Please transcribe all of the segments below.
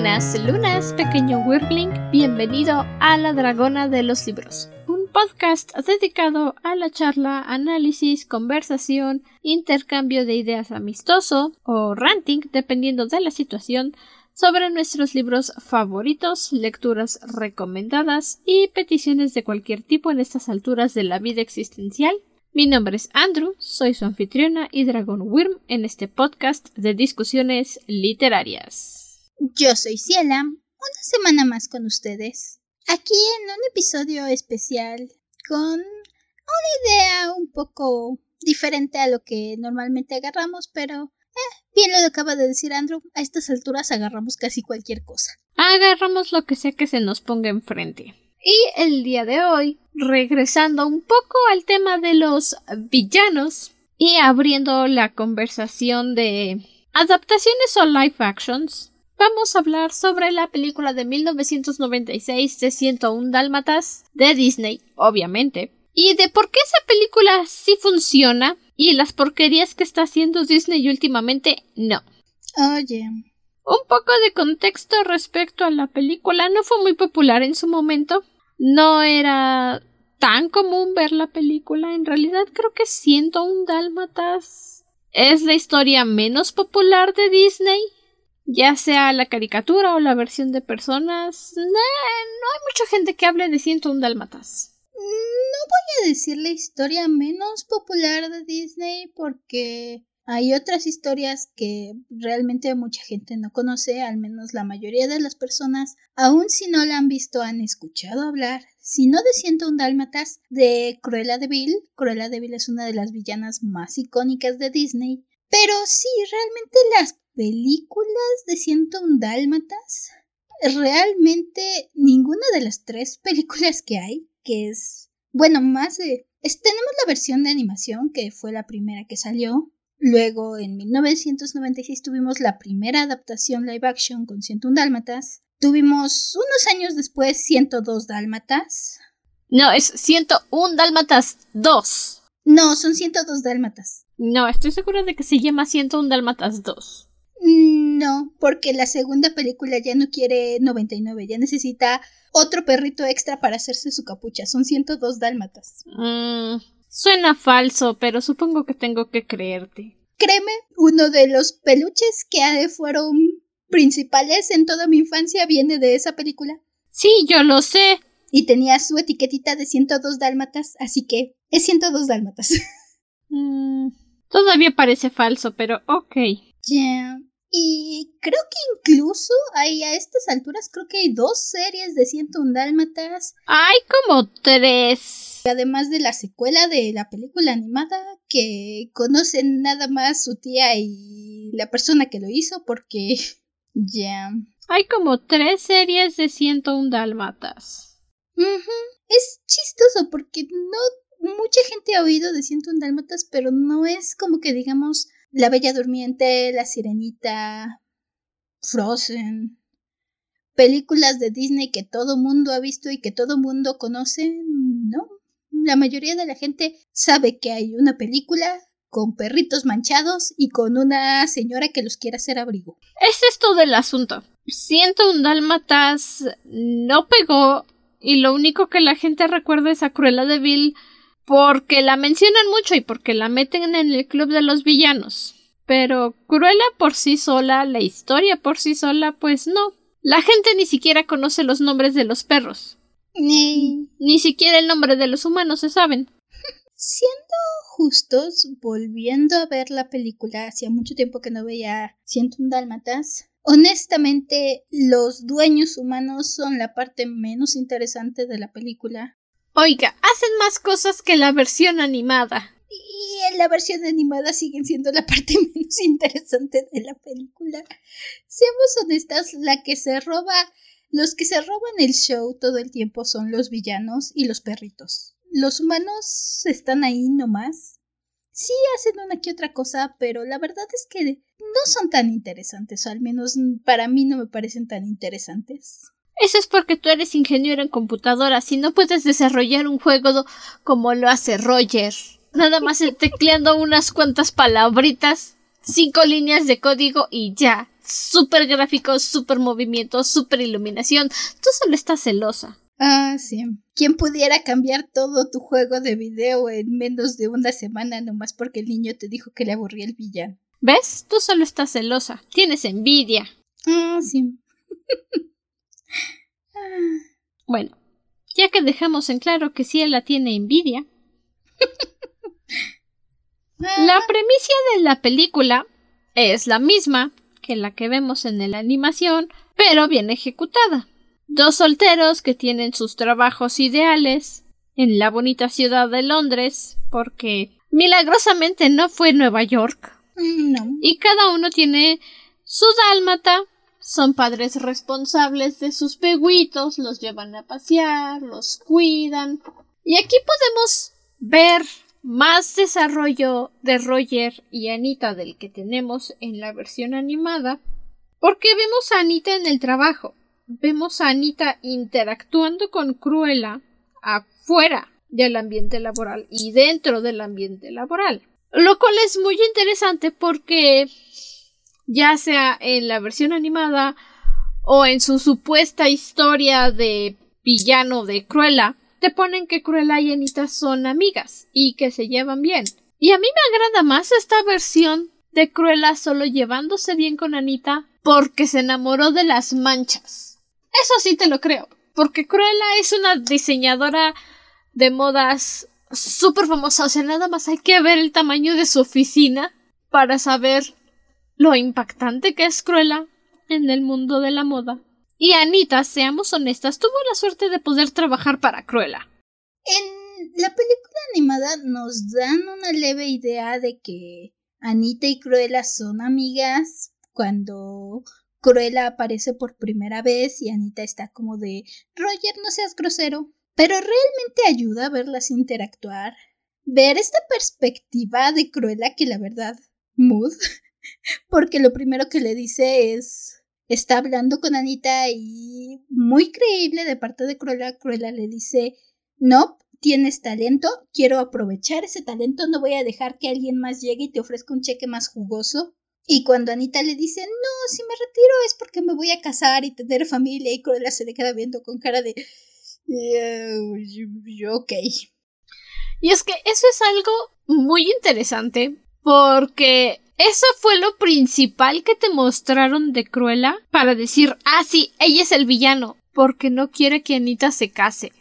Buenas lunas, pequeño Wirbling. Bienvenido a La Dragona de los Libros, un podcast dedicado a la charla, análisis, conversación, intercambio de ideas amistoso o ranting, dependiendo de la situación, sobre nuestros libros favoritos, lecturas recomendadas y peticiones de cualquier tipo en estas alturas de la vida existencial. Mi nombre es Andrew, soy su anfitriona y Dragon Worm en este podcast de discusiones literarias. Yo soy Ciela, una semana más con ustedes, aquí en un episodio especial con una idea un poco diferente a lo que normalmente agarramos, pero eh, bien lo acaba de decir Andrew, a estas alturas agarramos casi cualquier cosa. Agarramos lo que sea que se nos ponga enfrente. Y el día de hoy, regresando un poco al tema de los villanos y abriendo la conversación de adaptaciones o live actions, vamos a hablar sobre la película de 1996 de 101 Dálmatas de Disney, obviamente, y de por qué esa película sí funciona y las porquerías que está haciendo Disney últimamente no. Oye. Un poco de contexto respecto a la película. No fue muy popular en su momento. No era tan común ver la película. En realidad creo que 101 Dálmatas es la historia menos popular de Disney ya sea la caricatura o la versión de personas, no, hay mucha gente que hable de 101 Dálmatas. No voy a decir la historia menos popular de Disney porque hay otras historias que realmente mucha gente no conoce, al menos la mayoría de las personas, aun si no la han visto, han escuchado hablar, si no de 101 Dálmatas, de Cruella de Vil. Cruella de Vil es una de las villanas más icónicas de Disney. Pero sí, realmente las películas de 101 Dálmatas, realmente ninguna de las tres películas que hay, que es, bueno, más de... tenemos la versión de animación, que fue la primera que salió. Luego, en 1996, tuvimos la primera adaptación live action con 101 Dálmatas. Tuvimos unos años después 102 Dálmatas. No, es 101 Dálmatas 2. No, son 102 Dálmatas. No, estoy segura de que se llama 101 Dálmatas 2. No, porque la segunda película ya no quiere 99, ya necesita otro perrito extra para hacerse su capucha. Son 102 dálmatas. Mm, suena falso, pero supongo que tengo que creerte. Créeme, uno de los peluches que fueron principales en toda mi infancia viene de esa película. Sí, yo lo sé. Y tenía su etiquetita de 102 dálmatas, así que es 102 dálmatas. Mm, todavía parece falso, pero ok. Ya. Y creo que incluso hay a estas alturas, creo que hay dos series de 101 Dálmatas. Hay como tres. Además de la secuela de la película animada, que conocen nada más su tía y la persona que lo hizo, porque ya. Hay como tres series de 101 Dálmatas. Es chistoso porque no mucha gente ha oído de 101 Dálmatas, pero no es como que digamos la Bella Durmiente, La Sirenita, Frozen, películas de Disney que todo mundo ha visto y que todo mundo conoce, no. La mayoría de la gente sabe que hay una película con perritos manchados y con una señora que los quiere hacer abrigo. Es esto del asunto. Siento un dálmatas no pegó y lo único que la gente recuerda es a Cruella de porque la mencionan mucho y porque la meten en el club de los villanos. Pero Cruella por sí sola, la historia por sí sola, pues no. La gente ni siquiera conoce los nombres de los perros. Ni, ni siquiera el nombre de los humanos se saben. Siendo justos, volviendo a ver la película, hacía mucho tiempo que no veía un Dálmatas. Honestamente, los dueños humanos son la parte menos interesante de la película. Oiga, hacen más cosas que la versión animada. Y en la versión animada siguen siendo la parte menos interesante de la película. Seamos honestas, la que se roba, los que se roban el show todo el tiempo son los villanos y los perritos. Los humanos están ahí nomás. Sí hacen una que otra cosa, pero la verdad es que no son tan interesantes, o al menos para mí no me parecen tan interesantes. Eso es porque tú eres ingeniero en computadoras y no puedes desarrollar un juego como lo hace Roger. Nada más tecleando unas cuantas palabritas cinco líneas de código y ya. Super gráficos, super movimiento, super iluminación. Tú solo estás celosa. Ah, sí. ¿Quién pudiera cambiar todo tu juego de video en menos de una semana nomás porque el niño te dijo que le aburría el villano? ¿Ves? Tú solo estás celosa. Tienes envidia. Ah, sí. Bueno, ya que dejamos en claro que sí la tiene envidia. la premisa de la película es la misma que la que vemos en la animación, pero bien ejecutada. Dos solteros que tienen sus trabajos ideales en la bonita ciudad de Londres, porque milagrosamente no fue Nueva York. Mm, no. Y cada uno tiene su dálmata, son padres responsables de sus peguitos, los llevan a pasear, los cuidan. Y aquí podemos ver más desarrollo de Roger y Anita del que tenemos en la versión animada, porque vemos a Anita en el trabajo, vemos a Anita interactuando con Cruella afuera del ambiente laboral y dentro del ambiente laboral. Lo cual es muy interesante porque ya sea en la versión animada o en su supuesta historia de villano de Cruella, te ponen que Cruella y Anita son amigas y que se llevan bien. Y a mí me agrada más esta versión de Cruella solo llevándose bien con Anita porque se enamoró de las manchas. Eso sí te lo creo, porque Cruella es una diseñadora de modas súper famosa, o sea, nada más hay que ver el tamaño de su oficina para saber lo impactante que es Cruella en el mundo de la moda. Y Anita, seamos honestas, tuvo la suerte de poder trabajar para Cruella. En la película animada nos dan una leve idea de que Anita y Cruella son amigas cuando Cruella aparece por primera vez y Anita está como de Roger, no seas grosero. Pero realmente ayuda a verlas interactuar, ver esta perspectiva de Cruella que la verdad, mood, porque lo primero que le dice es está hablando con Anita y muy creíble de parte de Cruella, Cruella le dice, no, tienes talento, quiero aprovechar ese talento, no voy a dejar que alguien más llegue y te ofrezca un cheque más jugoso. Y cuando Anita le dice, no, si me retiro es porque me voy a casar y tener familia, y Cruella se le queda viendo con cara de, uh, ok. Y es que eso es algo muy interesante porque eso fue lo principal que te mostraron de Cruella para decir, ah, sí, ella es el villano, porque no quiere que Anita se case.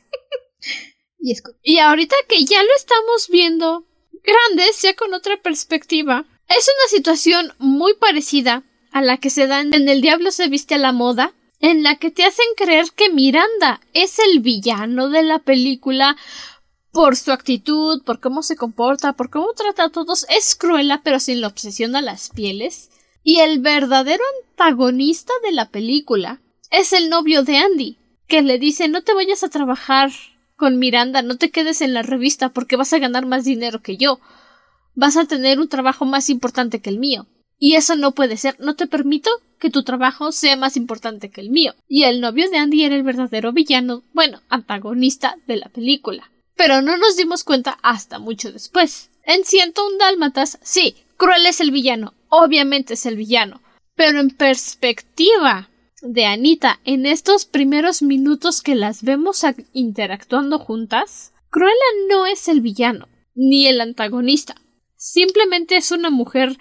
y, y ahorita que ya lo estamos viendo grandes, ya con otra perspectiva, es una situación muy parecida a la que se da en El Diablo se viste a la moda, en la que te hacen creer que Miranda es el villano de la película por su actitud, por cómo se comporta, por cómo trata a todos, es cruela pero sin la obsesión a las pieles. Y el verdadero antagonista de la película es el novio de Andy, que le dice no te vayas a trabajar con Miranda, no te quedes en la revista porque vas a ganar más dinero que yo. Vas a tener un trabajo más importante que el mío. Y eso no puede ser. No te permito que tu trabajo sea más importante que el mío. Y el novio de Andy era el verdadero villano, bueno, antagonista de la película pero no nos dimos cuenta hasta mucho después. En un Dálmatas, sí, Cruel es el villano, obviamente es el villano, pero en perspectiva de Anita, en estos primeros minutos que las vemos interactuando juntas, Cruella no es el villano, ni el antagonista. Simplemente es una mujer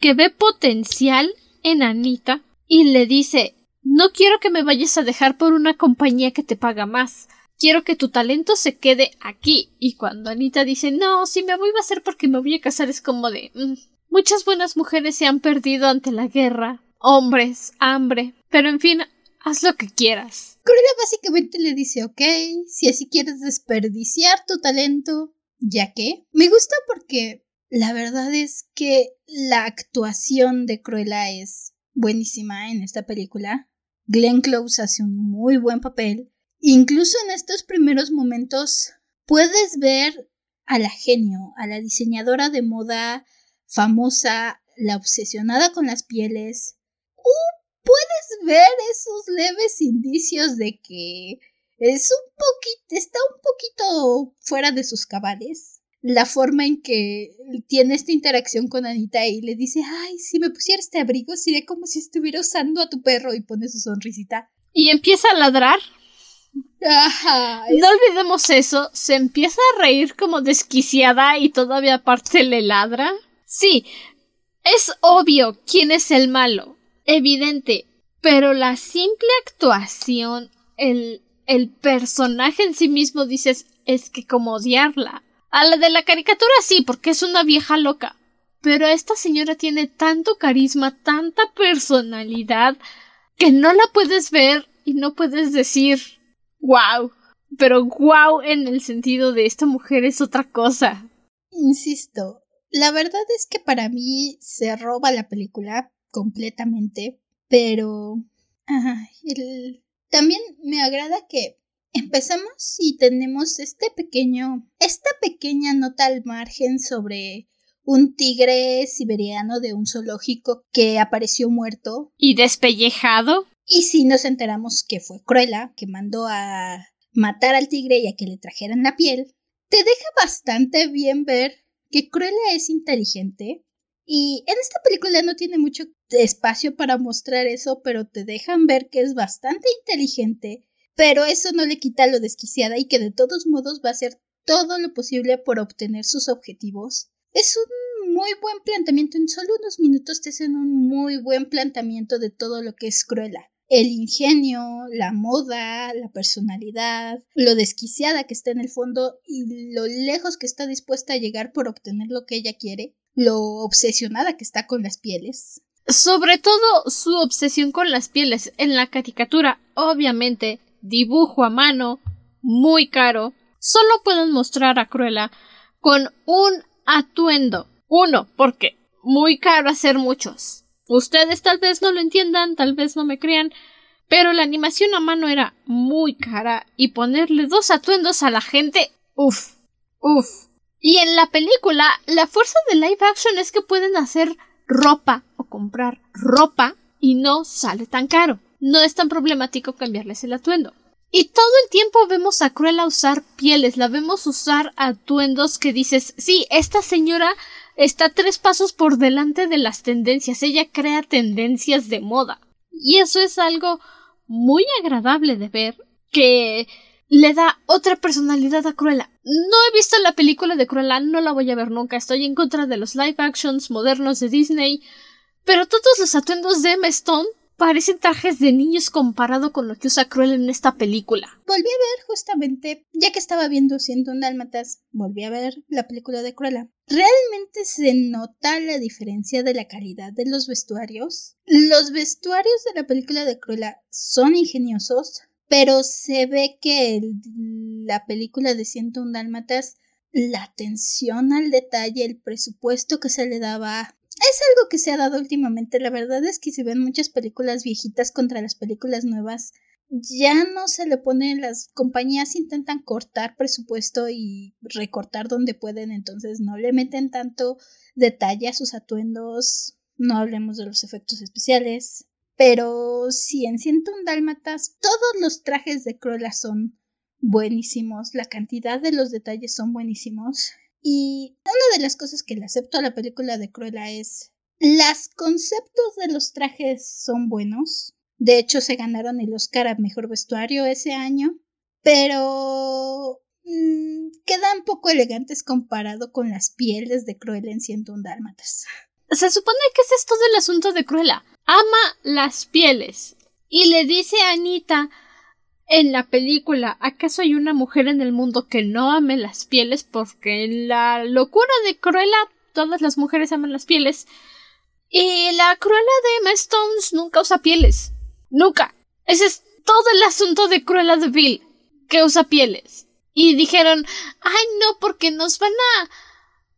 que ve potencial en Anita y le dice no quiero que me vayas a dejar por una compañía que te paga más quiero que tu talento se quede aquí. Y cuando Anita dice, no, si me voy va a ser porque me voy a casar, es como de, mm, muchas buenas mujeres se han perdido ante la guerra, hombres, hambre, pero en fin, haz lo que quieras. Cruella básicamente le dice, ok, si así quieres desperdiciar tu talento, ya que me gusta porque la verdad es que la actuación de Cruella es buenísima en esta película. Glenn Close hace un muy buen papel Incluso en estos primeros momentos puedes ver a la genio, a la diseñadora de moda famosa, la obsesionada con las pieles. puedes ver esos leves indicios de que es un poquito, está un poquito fuera de sus cabales. la forma en que tiene esta interacción con Anita y le dice, ay, si me pusiera este abrigo sería como si estuviera usando a tu perro y pone su sonrisita. Y empieza a ladrar. No olvidemos eso, se empieza a reír como desquiciada y todavía aparte le ladra. Sí, es obvio quién es el malo, evidente, pero la simple actuación, el, el personaje en sí mismo dices, es que como odiarla. A la de la caricatura sí, porque es una vieja loca. Pero esta señora tiene tanto carisma, tanta personalidad, que no la puedes ver y no puedes decir wow. Pero wow en el sentido de esta mujer es otra cosa. Insisto, la verdad es que para mí se roba la película completamente, pero también me agrada que Empezamos y tenemos este pequeño, esta pequeña nota al margen sobre un tigre siberiano de un zoológico que apareció muerto. ¿Y despellejado? Y si nos enteramos que fue Cruella, que mandó a matar al tigre y a que le trajeran la piel, te deja bastante bien ver que Cruella es inteligente. Y en esta película no tiene mucho espacio para mostrar eso, pero te dejan ver que es bastante inteligente pero eso no le quita lo desquiciada y que de todos modos va a hacer todo lo posible por obtener sus objetivos. Es un muy buen planteamiento, en solo unos minutos te hacen un muy buen planteamiento de todo lo que es Cruella. El ingenio, la moda, la personalidad, lo desquiciada que está en el fondo y lo lejos que está dispuesta a llegar por obtener lo que ella quiere, lo obsesionada que está con las pieles. Sobre todo su obsesión con las pieles en la caricatura, obviamente, dibujo a mano, muy caro, solo pueden mostrar a Cruella con un atuendo. Uno, porque muy caro hacer muchos. Ustedes tal vez no lo entiendan, tal vez no me crean, pero la animación a mano era muy cara y ponerle dos atuendos a la gente, uff, uff. Y en la película, la fuerza de live action es que pueden hacer ropa o comprar ropa y no sale tan caro no es tan problemático cambiarles el atuendo. Y todo el tiempo vemos a Cruella usar pieles, la vemos usar atuendos que dices, sí, esta señora está tres pasos por delante de las tendencias, ella crea tendencias de moda. Y eso es algo muy agradable de ver, que le da otra personalidad a Cruella. No he visto la película de Cruella, no la voy a ver nunca, estoy en contra de los live actions modernos de Disney, pero todos los atuendos de Emma Stone parecen trajes de niños comparado con lo que usa Cruella en esta película. Volví a ver justamente, ya que estaba viendo Ciento Dálmatas, volví a ver la película de Cruella. Realmente se nota la diferencia de la calidad de los vestuarios. Los vestuarios de la película de Cruella son ingeniosos, pero se ve que la película de Ciento Dálmatas la atención al detalle, el presupuesto que se le daba es algo que se ha dado últimamente. La verdad es que si ven muchas películas viejitas contra las películas nuevas, ya no se le pone, las compañías intentan cortar presupuesto y recortar donde pueden, entonces no le meten tanto detalle a sus atuendos, no hablemos de los efectos especiales, pero si en un Dálmatas todos los trajes de Cruella son buenísimos, la cantidad de los detalles son buenísimos y una de las cosas que le acepto a la película de Cruella es los conceptos de los trajes son buenos. De hecho, se ganaron el Oscar a Mejor Vestuario ese año. Pero mmm, quedan poco elegantes comparado con las pieles de Cruella en 101 Dálmatas. Se supone que es todo el asunto de Cruella. Ama las pieles. Y le dice a Anita en la película, ¿acaso hay una mujer en el mundo que no ame las pieles? Porque en la locura de Cruella todas las mujeres aman las pieles. Y la Cruella de Emma Stones nunca usa pieles. Nunca. Ese es todo el asunto de Cruella de Bill, que usa pieles. Y dijeron, ay no, porque nos van a...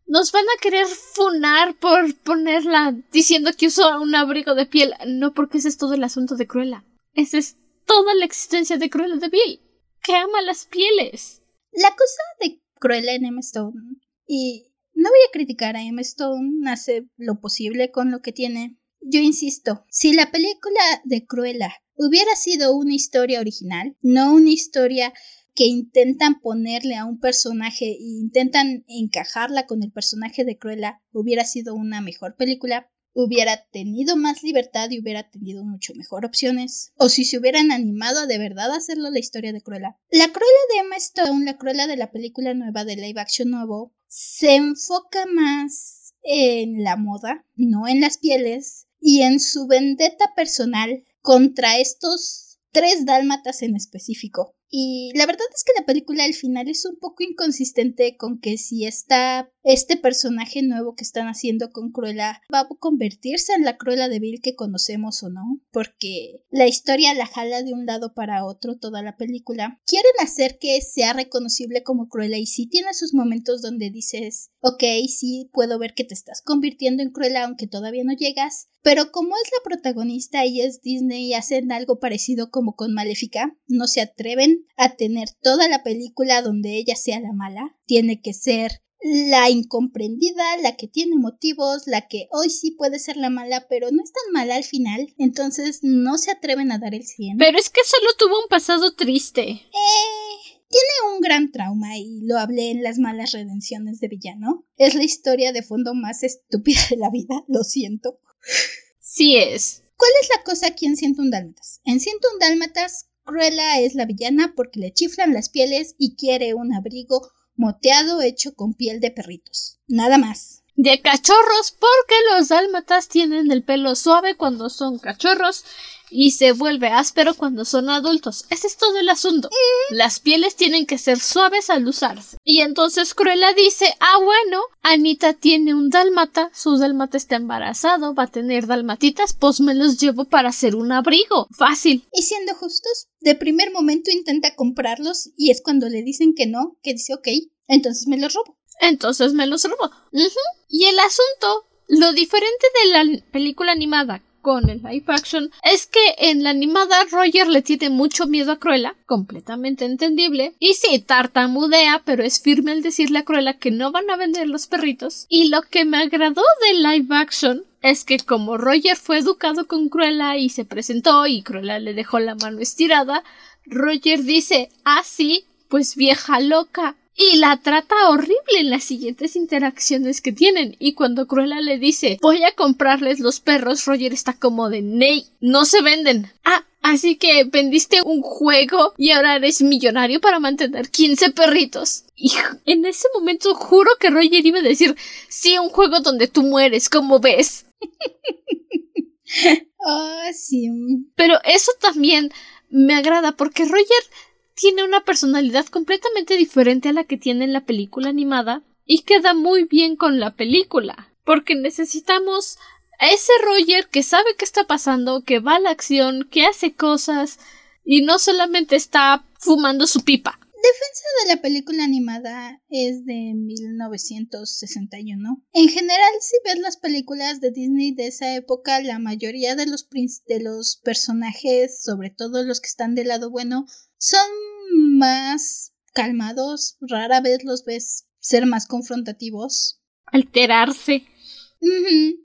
Nos van a querer funar por ponerla diciendo que usó un abrigo de piel. No, porque ese es todo el asunto de Cruella. Ese es toda la existencia de Cruella de Vil, que ama las pieles. La cosa de Cruella en Emma Stone, y no voy a criticar a Emma Stone, hace lo posible con lo que tiene. Yo insisto, si la película de Cruella hubiera sido una historia original, no una historia que intentan ponerle a un personaje e intentan encajarla con el personaje de Cruella hubiera sido una mejor película, hubiera tenido más libertad y hubiera tenido mucho mejor opciones. O si se hubieran animado a de verdad hacerlo la historia de Cruella. La Cruella de Emma Stone, la Cruella de la película nueva de live action nuevo, se enfoca más en la moda, no en las pieles, y en su vendetta personal contra estos tres dálmatas en específico. Y la verdad es que la película al final es un poco inconsistente con que si está este personaje nuevo que están haciendo con Cruella va a convertirse en la Cruella de que conocemos o no, porque la historia la jala de un lado para otro toda la película. Quieren hacer que sea reconocible como Cruella y sí tiene sus momentos donde dices, ok, sí puedo ver que te estás convirtiendo en Cruella aunque todavía no llegas, pero como es la protagonista y es Disney y hacen algo parecido como con Maléfica, no se atreven a tener toda la película donde ella sea la mala. Tiene que ser la incomprendida, la que tiene motivos, la que hoy sí puede ser la mala, pero no es tan mala al final. Entonces no se atreven a dar el 100. Pero es que solo tuvo un pasado triste. Eh, tiene un gran trauma y lo hablé en las malas redenciones de villano. Es la historia de fondo más estúpida de la vida, lo siento. Sí es. ¿Cuál es la cosa aquí en un Dálmatas? En un Dálmatas, Cruella es la villana porque le chiflan las pieles y quiere un abrigo moteado hecho con piel de perritos. Nada más. De cachorros porque los dálmatas tienen el pelo suave cuando son cachorros y se vuelve áspero cuando son adultos. Ese es todo el asunto. Las pieles tienen que ser suaves al usarse. Y entonces Cruella dice, ah bueno, Anita tiene un dálmata, su dálmata está embarazado, va a tener dalmatitas, pues me los llevo para hacer un abrigo. Fácil. Y siendo justos, de primer momento intenta comprarlos y es cuando le dicen que no, que dice ok, entonces me los robo. Entonces me los robo. Y el asunto, lo diferente de la película animada con el live action es que en la animada Roger le tiene mucho miedo a Cruella, completamente entendible, y sí, tartamudea, pero es firme al decirle a Cruella que no van a vender los perritos. Y lo que me agradó del live action es que como Roger fue educado con Cruella y se presentó y Cruella le dejó la mano estirada, Roger dice, ah sí, pues vieja loca, y la trata horrible en las siguientes interacciones que tienen. Y cuando Cruella le dice voy a comprarles los perros, Roger está como de Ney, no se venden. Ah, así que vendiste un juego y ahora eres millonario para mantener 15 perritos. Y en ese momento juro que Roger iba a decir sí, un juego donde tú mueres, como ves. Ah, sí. Pero eso también me agrada porque Roger tiene una personalidad completamente diferente a la que tiene en la película animada y queda muy bien con la película, porque necesitamos a ese Roger que sabe qué está pasando, que va a la acción, que hace cosas y no solamente está fumando su pipa. Defensa de la película animada es de 1961. En general, si ves las películas de Disney de esa época, la mayoría de los, de los personajes, sobre todo los que están del lado bueno, son más calmados, rara vez los ves ser más confrontativos. Alterarse.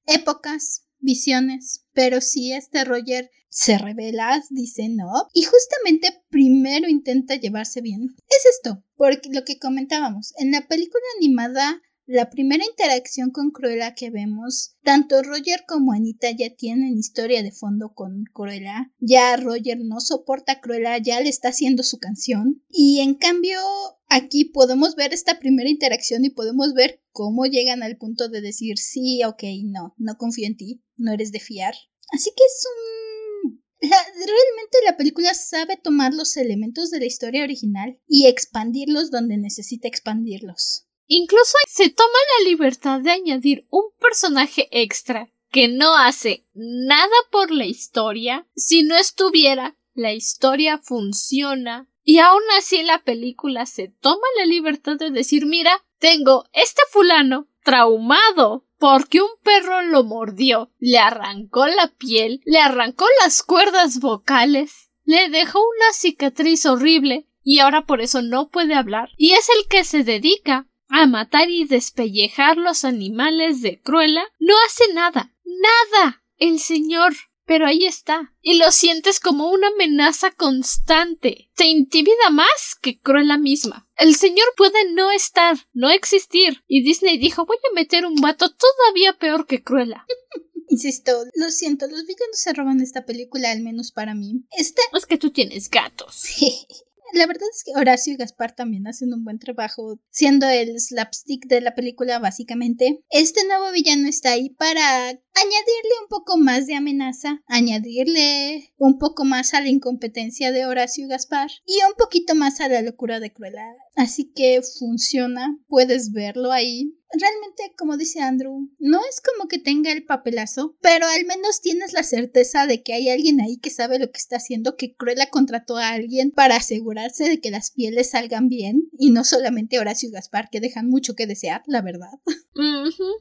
Épocas, visiones. Pero si este Roger se revela, dice no, y justamente primero intenta llevarse bien. Es esto, porque lo que comentábamos, en la película animada la primera interacción con Cruella que vemos, tanto Roger como Anita ya tienen historia de fondo con Cruella. Ya Roger no soporta a Cruella, ya le está haciendo su canción. Y en cambio, aquí podemos ver esta primera interacción y podemos ver cómo llegan al punto de decir sí, ok, no, no confío en ti, no eres de fiar. Así que es un realmente la película sabe tomar los elementos de la historia original y expandirlos donde necesita expandirlos. Incluso se toma la libertad de añadir un personaje extra que no hace nada por la historia. Si no estuviera, la historia funciona. Y aún así la película se toma la libertad de decir mira, tengo este fulano traumado porque un perro lo mordió, le arrancó la piel, le arrancó las cuerdas vocales, le dejó una cicatriz horrible y ahora por eso no puede hablar y es el que se dedica a matar y despellejar los animales de Cruella, no hace nada. Nada. El señor pero ahí está, y lo sientes como una amenaza constante. Te intimida más que Cruella misma. El señor puede no estar, no existir, y Disney dijo voy a meter un vato todavía peor que Cruella. Insisto, lo siento, los villanos se roban esta película, al menos para mí. Esta... Es que tú tienes gatos. La verdad es que Horacio y Gaspar también hacen un buen trabajo, siendo el slapstick de la película básicamente. Este nuevo villano está ahí para añadirle un poco más de amenaza, añadirle un poco más a la incompetencia de Horacio y Gaspar y un poquito más a la locura de Cruella. Así que funciona, puedes verlo ahí realmente, como dice Andrew, no es como que tenga el papelazo, pero al menos tienes la certeza de que hay alguien ahí que sabe lo que está haciendo, que Cruella contrató a alguien para asegurarse de que las pieles salgan bien y no solamente Horacio Gaspar que dejan mucho que desear, la verdad.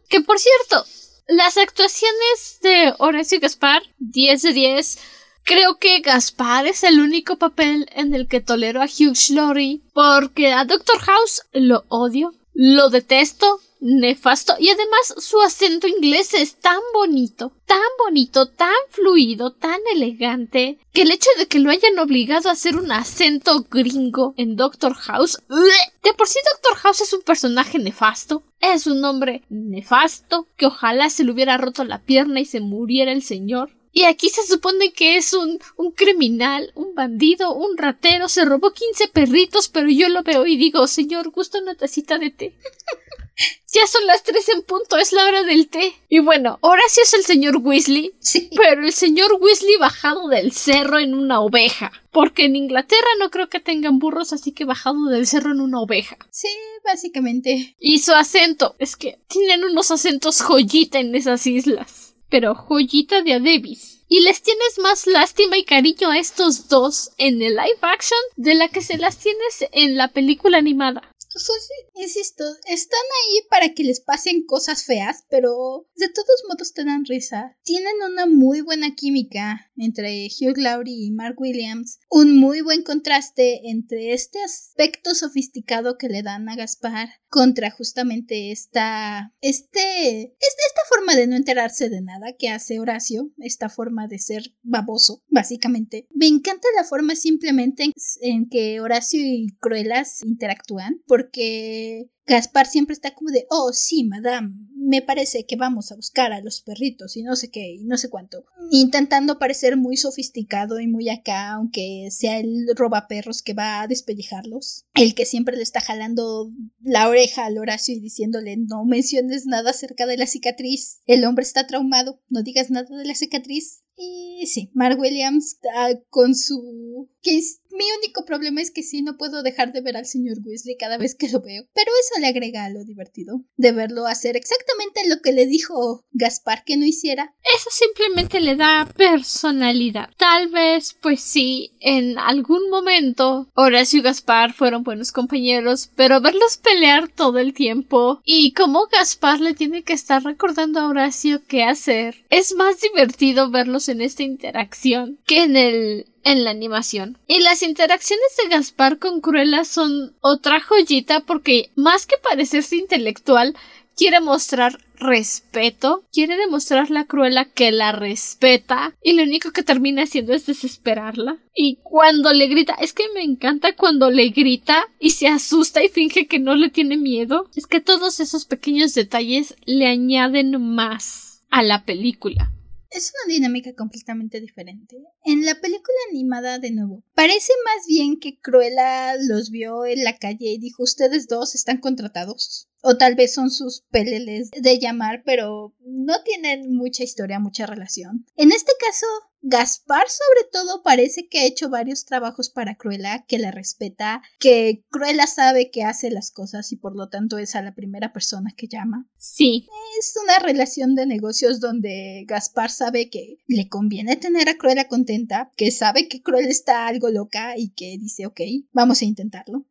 Que por cierto, las actuaciones de Horacio Gaspar, 10 de 10. Creo que Gaspar es el único papel en el que tolero a Hugh Laurie porque a Doctor House lo odio, lo detesto, nefasto y además su acento inglés es tan bonito, tan bonito, tan fluido, tan elegante, que el hecho de que lo hayan obligado a hacer un acento gringo en Doctor House, de por sí Doctor House es un personaje nefasto, es un hombre nefasto, que ojalá se le hubiera roto la pierna y se muriera el señor. Y aquí se supone que es un, un criminal, un bandido, un ratero, se robó 15 perritos, pero yo lo veo y digo, señor, gusta una tacita de té. Ya son las tres en punto, es la hora del té. Y bueno, ahora sí es el señor Weasley, sí. pero el señor Weasley bajado del cerro en una oveja. Porque en Inglaterra no creo que tengan burros, así que bajado del cerro en una oveja. Sí, básicamente. Y su acento, es que tienen unos acentos joyita en esas islas. Pero joyita de Adebis. Y les tienes más lástima y cariño a estos dos en el live action de la que se las tienes en la película animada. Pues insisto, están ahí para que les pasen cosas feas, pero de todos modos te dan risa. Tienen una muy buena química entre Hugh Laurie y Mark Williams, un muy buen contraste entre este aspecto sofisticado que le dan a Gaspar contra justamente esta, este, esta, esta forma de no enterarse de nada que hace Horacio, esta forma de ser baboso, básicamente. Me encanta la forma simplemente en, en que Horacio y Cruelas interactúan, porque Gaspar siempre está como de, oh, sí, madame, me parece que vamos a buscar a los perritos y no sé qué, y no sé cuánto. Intentando parecer muy sofisticado y muy acá, aunque sea el robaperros que va a despellejarlos. El que siempre le está jalando la oreja al Horacio y diciéndole, no menciones nada acerca de la cicatriz. El hombre está traumado, no digas nada de la cicatriz. Y sí, Mark Williams ah, con su... que mi único problema es que sí no puedo dejar de ver al señor Weasley cada vez que lo veo. Pero eso le agrega a lo divertido de verlo hacer exactamente lo que le dijo Gaspar que no hiciera. Eso simplemente le da personalidad. Tal vez, pues sí, en algún momento Horacio y Gaspar fueron buenos compañeros, pero verlos pelear todo el tiempo y cómo Gaspar le tiene que estar recordando a Horacio qué hacer, es más divertido verlos en esta interacción que en el en la animación. Y las interacciones de Gaspar con Cruella son otra joyita porque más que parecerse intelectual, quiere mostrar respeto, quiere demostrar la Cruella que la respeta y lo único que termina haciendo es desesperarla. Y cuando le grita, es que me encanta cuando le grita y se asusta y finge que no le tiene miedo. Es que todos esos pequeños detalles le añaden más a la película. Es una dinámica completamente diferente. En la película animada, de nuevo, parece más bien que Cruella los vio en la calle y dijo: Ustedes dos están contratados. O tal vez son sus peleles de llamar, pero no tienen mucha historia, mucha relación. En este caso, Gaspar sobre todo parece que ha hecho varios trabajos para Cruella, que la respeta, que Cruella sabe que hace las cosas y por lo tanto es a la primera persona que llama. Sí. Es una relación de negocios donde Gaspar sabe que le conviene tener a Cruella contenta, que sabe que Cruella está algo loca y que dice, ok, vamos a intentarlo.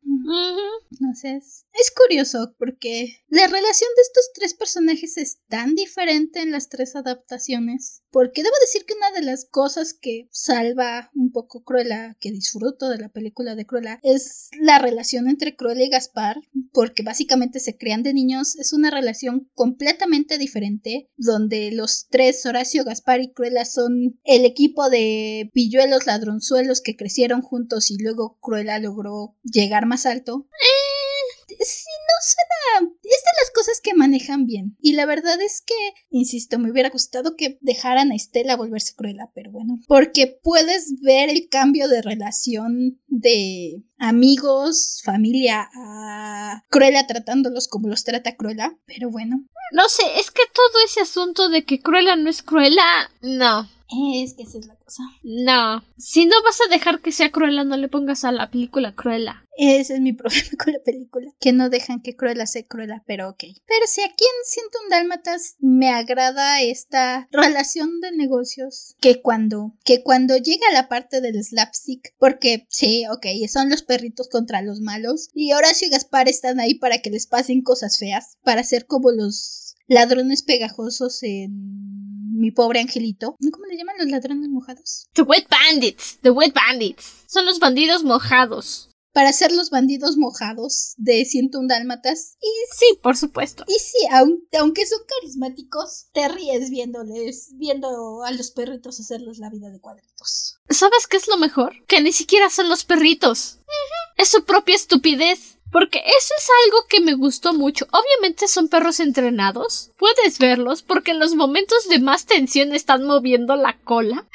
Entonces, Es curioso porque la relación de estos tres personajes es tan diferente en las tres adaptaciones. Porque debo decir que una de las cosas que salva un poco Cruella, que disfruto de la película de Cruella, es la relación entre Cruella y Gaspar, porque básicamente se crean de niños. Es una relación completamente diferente, donde los tres, Horacio, Gaspar y Cruella, son el equipo de pilluelos ladronzuelos que crecieron juntos y luego Cruella logró llegar más alto. Eh, sí, no suena. Es de las cosas que manejan bien. Y la verdad es que, insisto, me hubiera gustado que dejaran a Estela volverse cruela, pero bueno. Porque puedes ver el cambio de relación de amigos, familia, a Cruella tratándolos como los trata Cruella, pero bueno. No sé, es que todo ese asunto de que Cruella no es Cruella, no. Es que esa es la cosa. No. Si no vas a dejar que sea Cruella, no le pongas a la película Cruella. Ese es mi problema con la película. Que no dejan que Cruella sea Cruella, pero ok. Pero si aquí en Siento un Dálmatas me agrada esta relación de negocios. Que cuando, que cuando llega la parte del slapstick, porque sí, ok, son los perritos contra los malos. Y Horacio y Gaspar están ahí para que les pasen cosas feas. Para ser como los ladrones pegajosos en mi pobre angelito. ¿Cómo le llaman los ladrones mojados? The Wet Bandits. The Wet Bandits. Son los bandidos mojados. Para ser los bandidos mojados de 101 dálmatas. Y sí, por supuesto. Y sí, aunque son carismáticos, te ríes viéndoles, viendo a los perritos hacerles la vida de cuadritos. ¿Sabes qué es lo mejor? Que ni siquiera son los perritos. Es su propia estupidez. Porque eso es algo que me gustó mucho. Obviamente son perros entrenados. Puedes verlos porque en los momentos de más tensión están moviendo la cola.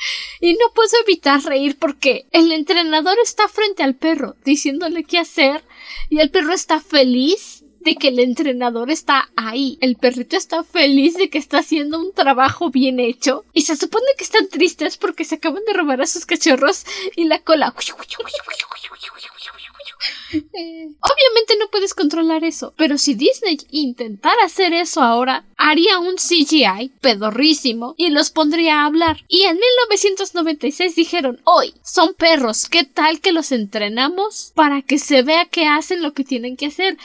Y no puedo evitar reír porque el entrenador está frente al perro diciéndole qué hacer y el perro está feliz de que el entrenador está ahí. El perrito está feliz de que está haciendo un trabajo bien hecho. Y se supone que están tristes porque se acaban de robar a sus cachorros y la cola. Obviamente no puedes controlar eso, pero si Disney intentara hacer eso ahora, haría un CGI pedorrísimo y los pondría a hablar. Y en 1996 dijeron, hoy son perros, ¿qué tal que los entrenamos para que se vea que hacen lo que tienen que hacer?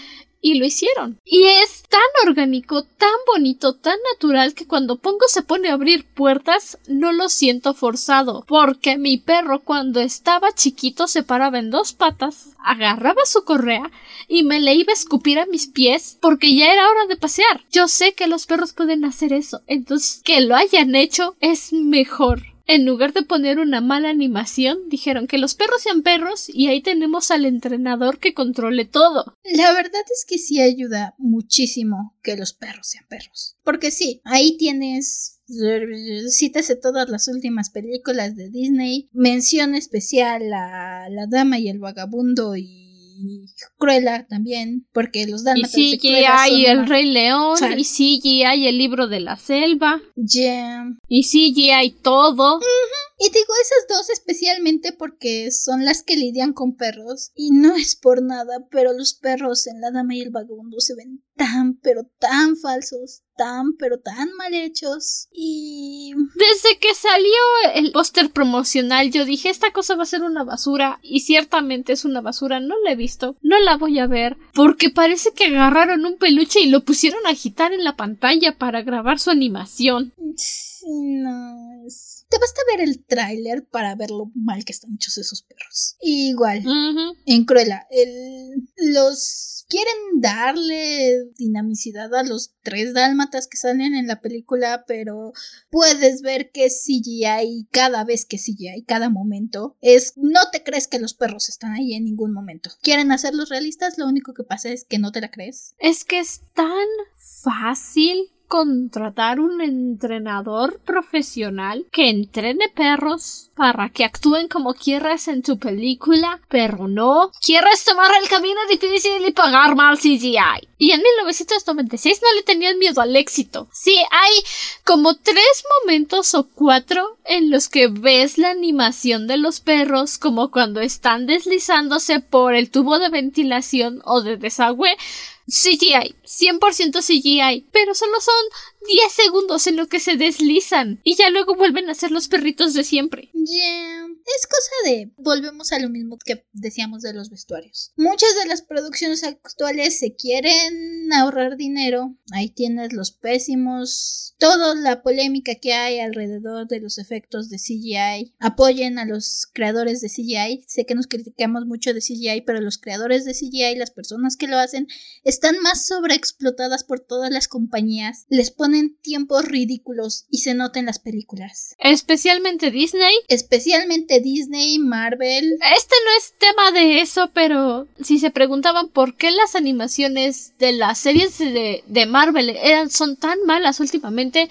Y lo hicieron. Y es tan orgánico, tan bonito, tan natural que cuando Pongo se pone a abrir puertas no lo siento forzado, porque mi perro cuando estaba chiquito se paraba en dos patas, agarraba su correa y me le iba a escupir a mis pies porque ya era hora de pasear. Yo sé que los perros pueden hacer eso, entonces que lo hayan hecho es mejor. En lugar de poner una mala animación, dijeron que los perros sean perros y ahí tenemos al entrenador que controle todo. La verdad es que sí ayuda muchísimo que los perros sean perros. Porque sí, ahí tienes cítese todas las últimas películas de Disney, mención especial a La Dama y el Vagabundo y Cruella también, porque los dálmatas y CGI el Rey León, y CGI el libro de la selva, yeah. y CGI todo. Y digo esas dos especialmente porque son las que lidian con perros, y no es por nada, pero los perros en La Dama y el Vagabundo se ven tan, pero tan falsos, tan, pero tan mal hechos. Y... Desde que salió el póster promocional yo dije, esta cosa va a ser una basura, y ciertamente es una basura, no la he visto, no la voy a ver, porque parece que agarraron un peluche y lo pusieron a agitar en la pantalla para grabar su animación. Sí, no, es te basta ver el tráiler para ver lo mal que están hechos esos perros. igual, en Cruella, el, los quieren darle dinamicidad a los tres dálmatas que salen en la película, pero puedes ver que CGI cada vez que CGI, cada momento, es no te crees que los perros están ahí en ningún momento. Quieren hacerlos realistas, lo único que pasa es que no te la crees. Es que es tan fácil contratar un entrenador profesional que entrene perros para que actúen como quieras en tu película, pero no quieres tomar el camino difícil y pagar mal CGI. Y en 1996 no le tenían miedo al éxito. Sí, hay como tres momentos o cuatro en los que ves la animación de los perros como cuando están deslizándose por el tubo de ventilación o de desagüe CGI, 100% CGI, pero solo son 10 segundos en lo que se deslizan y ya luego vuelven a ser los perritos de siempre. Yeah. es cosa de volvemos a lo mismo que decíamos de los vestuarios. Muchas de las producciones actuales se quieren ahorrar dinero. Ahí tienes los pésimos, toda la polémica que hay alrededor de los efectos de CGI. Apoyen a los creadores de CGI. Sé que nos criticamos mucho de CGI, pero los creadores de CGI, las personas que lo hacen, están más sobreexplotadas por todas las compañías. Les ponen tiempos ridículos y se notan las películas. Especialmente Disney. Especialmente Disney, Marvel. Este no es tema de eso, pero si se preguntaban por qué las animaciones de las series de, Marvel eran, son tan malas últimamente,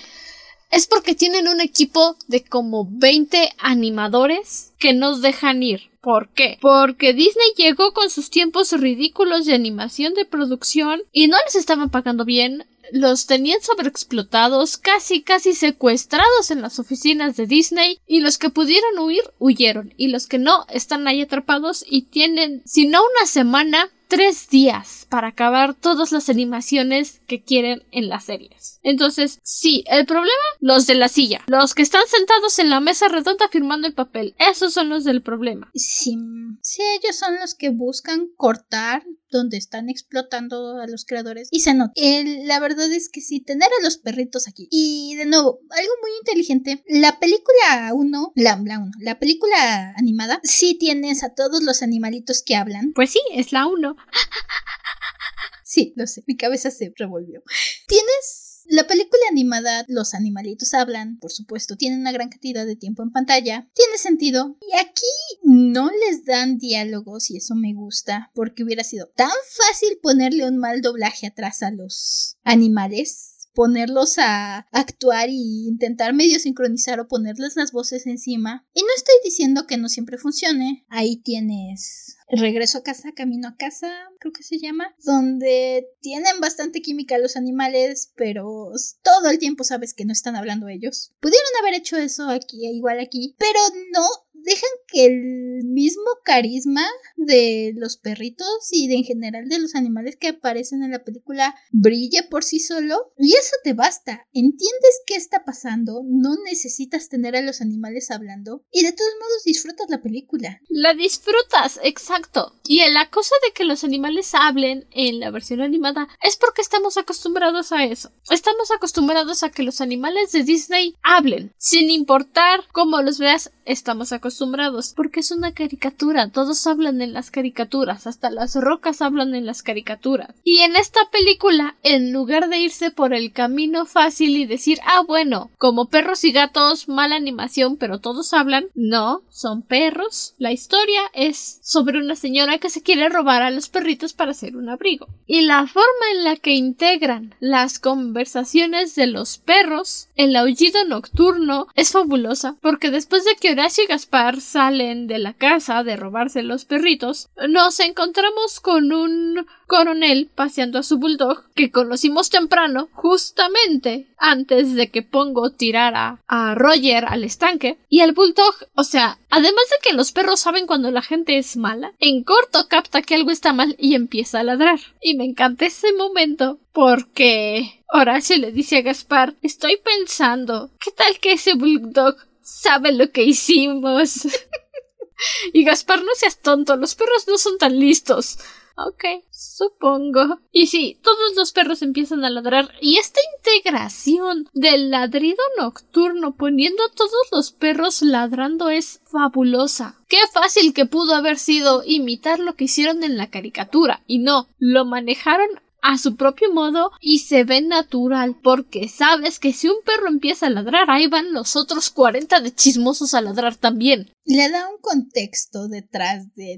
es porque tienen un equipo de como 20 animadores que nos dejan ir. ¿Por qué? Porque Disney llegó con sus tiempos ridículos de animación de producción y no les estaban pagando bien, los tenían sobreexplotados, casi casi secuestrados en las oficinas de Disney, y los que pudieron huir, huyeron, y los que no, están ahí atrapados y tienen, si no una semana, tres días para acabar todas las animaciones que quieren en las series. Entonces, sí, el problema, los de la silla, los que están sentados en la mesa redonda firmando el papel, esos son los del problema. Sí, sí ellos son los que buscan cortar donde están explotando a los creadores y se nota. la verdad es que sí, tener a los perritos aquí. Y de nuevo, algo muy inteligente, la película 1, la, la 1, la película animada, sí tienes a todos los animalitos que hablan. Pues sí, es la 1. Sí, lo sé, mi cabeza se revolvió. Tienes la película animada, los animalitos hablan, por supuesto, tienen una gran cantidad de tiempo en pantalla, tiene sentido. Y aquí no les dan diálogos y eso me gusta, porque hubiera sido tan fácil ponerle un mal doblaje atrás a los animales ponerlos a actuar y intentar medio sincronizar o ponerles las voces encima. Y no estoy diciendo que no siempre funcione. Ahí tienes Regreso a casa, camino a casa, creo que se llama, donde tienen bastante química los animales, pero todo el tiempo sabes que no están hablando ellos. Pudieron haber hecho eso aquí, igual aquí, pero no dejan que el mismo carisma de los perritos y de en general de los animales que aparecen en la película brille por sí solo y eso te basta. Entiendes qué está pasando, no necesitas tener a los animales hablando y de todos modos disfrutas la película. La disfrutas, exacto. Y la cosa de que los animales hablen en la versión animada es porque estamos acostumbrados a eso. Estamos acostumbrados a que los animales de Disney hablen, sin importar cómo los veas, estamos acostumbrados porque es una caricatura, todos hablan en las caricaturas, hasta las rocas hablan en las caricaturas. Y en esta película, en lugar de irse por el camino fácil y decir, ah, bueno, como perros y gatos, mala animación, pero todos hablan, no, son perros. La historia es sobre una señora que se quiere robar a los perritos para hacer un abrigo. Y la forma en la que integran las conversaciones de los perros, el aullido nocturno, es fabulosa, porque después de que Horacio y Gaspar salen de la casa de robarse los perritos, nos encontramos con un coronel paseando a su bulldog que conocimos temprano, justamente antes de que Pongo tirara a Roger al estanque. Y el bulldog, o sea, además de que los perros saben cuando la gente es mala, en corto capta que algo está mal y empieza a ladrar. Y me encanta ese momento porque Horacio le dice a Gaspar, estoy pensando, ¿qué tal que ese bulldog sabe lo que hicimos. y Gaspar, no seas tonto, los perros no son tan listos. Ok, supongo. Y sí, todos los perros empiezan a ladrar y esta integración del ladrido nocturno poniendo a todos los perros ladrando es fabulosa. Qué fácil que pudo haber sido imitar lo que hicieron en la caricatura y no, lo manejaron a su propio modo y se ve natural porque sabes que si un perro empieza a ladrar ahí van los otros 40 de chismosos a ladrar también. Le da un contexto detrás de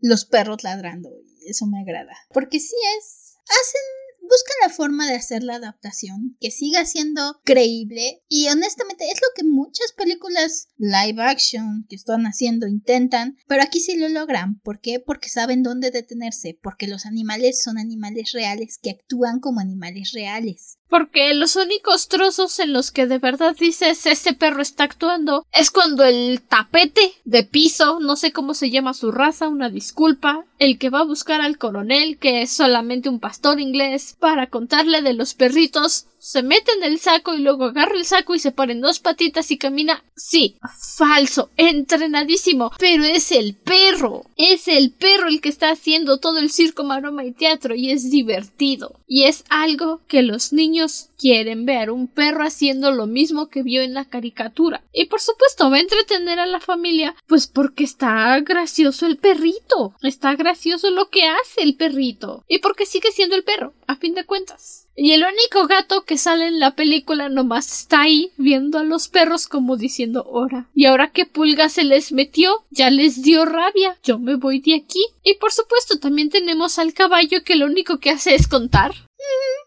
los perros ladrando y eso me agrada porque sí es hacen buscan la forma de hacer la adaptación que siga siendo creíble y honestamente es lo que muchas películas live action que están haciendo intentan, pero aquí sí lo logran. ¿Por qué? Porque saben dónde detenerse, porque los animales son animales reales que actúan como animales reales. Porque los únicos trozos en los que de verdad dices este perro está actuando es cuando el tapete de piso, no sé cómo se llama su raza, una disculpa, el que va a buscar al coronel, que es solamente un pastor inglés, para contarle de los perritos, se mete en el saco y luego agarra el saco y se pone en dos patitas y camina. Sí, falso, entrenadísimo, pero es el perro. Es el perro el que está haciendo todo el circo, maroma y teatro y es divertido. Y es algo que los niños quieren ver, un perro haciendo lo mismo que vio en la caricatura. Y por supuesto va a entretener a la familia, pues porque está gracioso el perrito. Está gracioso lo que hace el perrito. Y porque sigue siendo el perro, a fin de cuentas. Y el único gato que sale en la película nomás está ahí viendo a los perros como diciendo hora. Y ahora que Pulga se les metió, ya les dio rabia. Yo me voy de aquí. Y por supuesto también tenemos al caballo que lo único que hace es contar.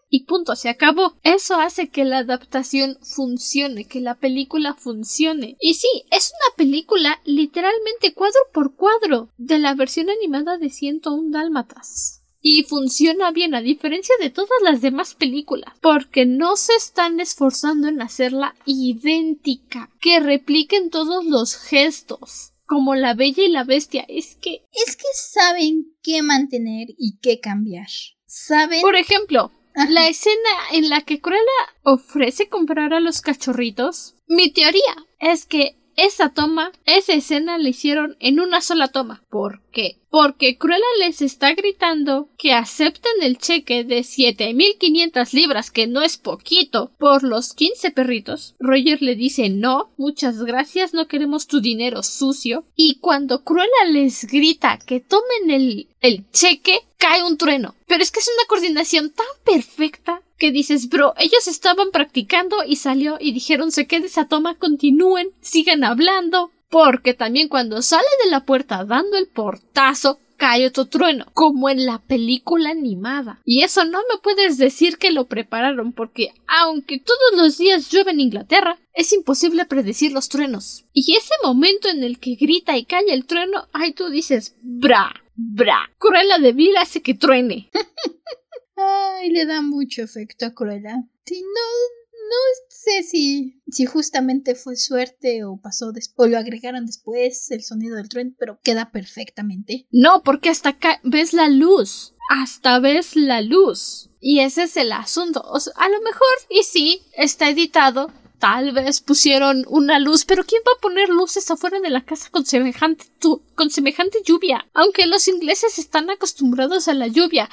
Y punto, se acabó. Eso hace que la adaptación funcione, que la película funcione. Y sí, es una película literalmente cuadro por cuadro de la versión animada de 101 Dálmatas y funciona bien a diferencia de todas las demás películas porque no se están esforzando en hacerla idéntica que repliquen todos los gestos como la bella y la bestia. Es que es que saben qué mantener y qué cambiar. Saben por ejemplo la escena en la que Cruella ofrece comprar a los cachorritos mi teoría es que esa toma, esa escena la hicieron en una sola toma. ¿Por qué? Porque Cruella les está gritando que acepten el cheque de 7500 libras, que no es poquito, por los 15 perritos. Roger le dice no, muchas gracias, no queremos tu dinero sucio. Y cuando Cruella les grita que tomen el, el cheque, cae un trueno. Pero es que es una coordinación tan perfecta que dices, bro, ellos estaban practicando y salió y dijeron se quede esa toma, continúen, sigan hablando, porque también cuando sale de la puerta dando el portazo, cae otro trueno, como en la película animada. Y eso no me puedes decir que lo prepararon, porque aunque todos los días llueve en Inglaterra, es imposible predecir los truenos. Y ese momento en el que grita y cae el trueno, ay tú dices, bra, bra, Cruella de Vil hace que truene. Ay, le da mucho efecto a Cruella. Si no, no sé si, si justamente fue suerte o pasó después, o lo agregaron después el sonido del tren, pero queda perfectamente. No, porque hasta acá ves la luz. Hasta ves la luz. Y ese es el asunto. A lo mejor, y sí, está editado. Tal vez pusieron una luz, pero ¿quién va a poner luces afuera de la casa con semejante, con semejante lluvia? Aunque los ingleses están acostumbrados a la lluvia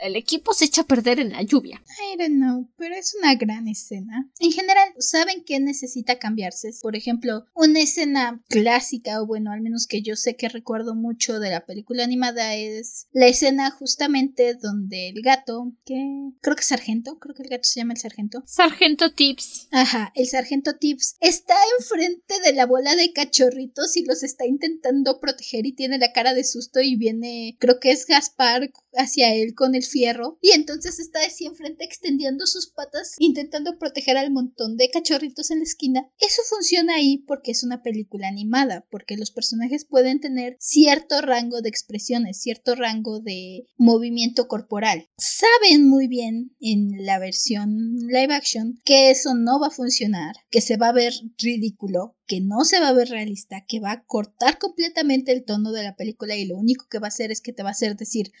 el equipo se echa a perder en la lluvia. I don't know, pero es una gran escena. En general, ¿saben qué necesita cambiarse? Por ejemplo, una escena clásica, o bueno, al menos que yo sé que recuerdo mucho de la película animada, es la escena justamente donde el gato, que creo que es sargento, creo que el gato se llama el sargento. Sargento Tips. Ajá, el sargento Tips está enfrente de la bola de cachorritos y los está intentando proteger y tiene la cara de susto y viene, creo que es Gaspar hacia él con el fierro y entonces está así enfrente extendiendo sus patas intentando proteger al montón de cachorritos en la esquina. Eso funciona ahí porque es una película animada, porque los personajes pueden tener cierto rango de expresiones, cierto rango de movimiento corporal. Saben muy bien en la versión live action que eso no va a funcionar, que se va a ver ridículo, que no se va a ver realista, que va a cortar completamente el tono de la película y lo único que va a hacer es que te va a hacer decir,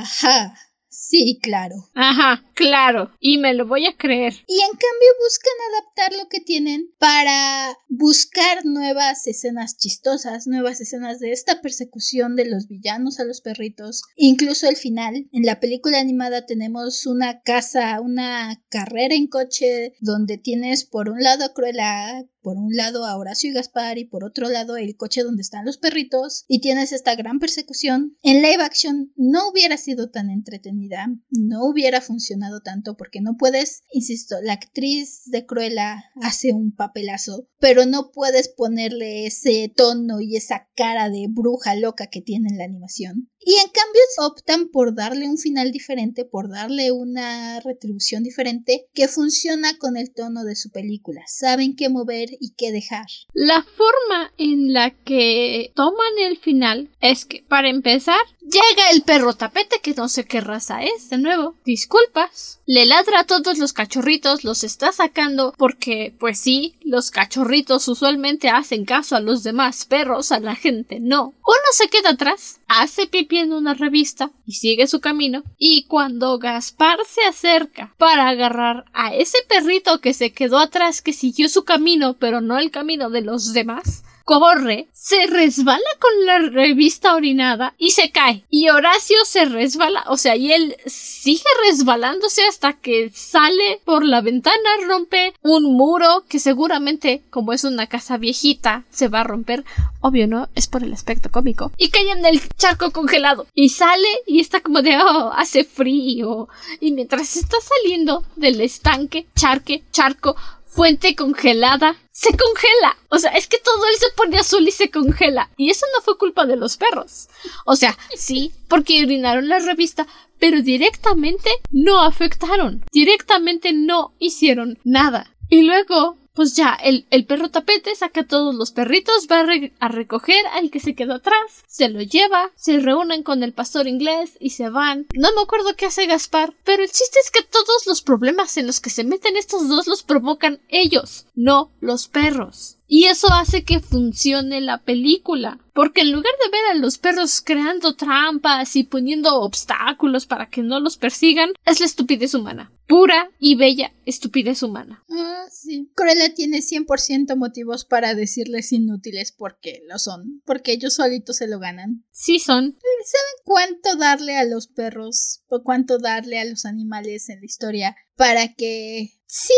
ajá, Sí, claro. Ajá, claro. Y me lo voy a creer. Y en cambio buscan adaptar lo que tienen para buscar nuevas escenas chistosas, nuevas escenas de esta persecución de los villanos a los perritos. Incluso el final. En la película animada tenemos una casa, una carrera en coche donde tienes por un lado a Cruella por un lado a Horacio y Gaspar y por otro lado el coche donde están los perritos y tienes esta gran persecución. En live action no hubiera sido tan entretenida, no hubiera funcionado tanto porque no puedes, insisto, la actriz de Cruella hace un papelazo, pero no puedes ponerle ese tono y esa cara de bruja loca que tiene en la animación. Y en cambio optan por darle un final diferente, por darle una retribución diferente que funciona con el tono de su película. Saben qué mover y qué dejar. La forma en la que toman el final es que, para empezar, llega el perro tapete, que no sé qué raza es, de nuevo, disculpas, le ladra a todos los cachorritos, los está sacando porque, pues sí, los cachorritos usualmente hacen caso a los demás perros, a la gente no. Uno se queda atrás, hace pipí en una revista y sigue su camino, y cuando Gaspar se acerca para agarrar a ese perrito que se quedó atrás, que siguió su camino, pero no el camino de los demás, corre, se resbala con la revista orinada y se cae. Y Horacio se resbala, o sea, y él sigue resbalándose hasta que sale por la ventana, rompe un muro que seguramente, como es una casa viejita, se va a romper. Obvio, ¿no? Es por el aspecto cómico. Y cae en el charco congelado. Y sale y está como de, oh, hace frío. Y mientras está saliendo del estanque, charque, charco, fuente congelada, se congela. O sea, es que todo él se pone azul y se congela. Y eso no fue culpa de los perros. O sea, sí, porque orinaron la revista, pero directamente no afectaron. Directamente no hicieron nada. Y luego pues ya, el, el, perro tapete saca a todos los perritos, va a, recoger al que se quedó atrás, se lo lleva, se reúnen con el pastor inglés y se van. No me acuerdo qué hace Gaspar, pero el chiste es que todos los problemas en los que se meten estos dos los provocan ellos, no los perros. Y eso hace que funcione la película. Porque en lugar de ver a los perros creando trampas y poniendo obstáculos para que no los persigan, es la estupidez humana. Pura y bella estupidez humana. Ah, sí. Cruella tiene 100% motivos para decirles inútiles porque lo son. Porque ellos solitos se lo ganan. Sí son. ¿Saben cuánto darle a los perros o cuánto darle a los animales en la historia para que sí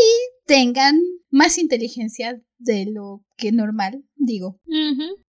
tengan más inteligencia de lo que normal, digo.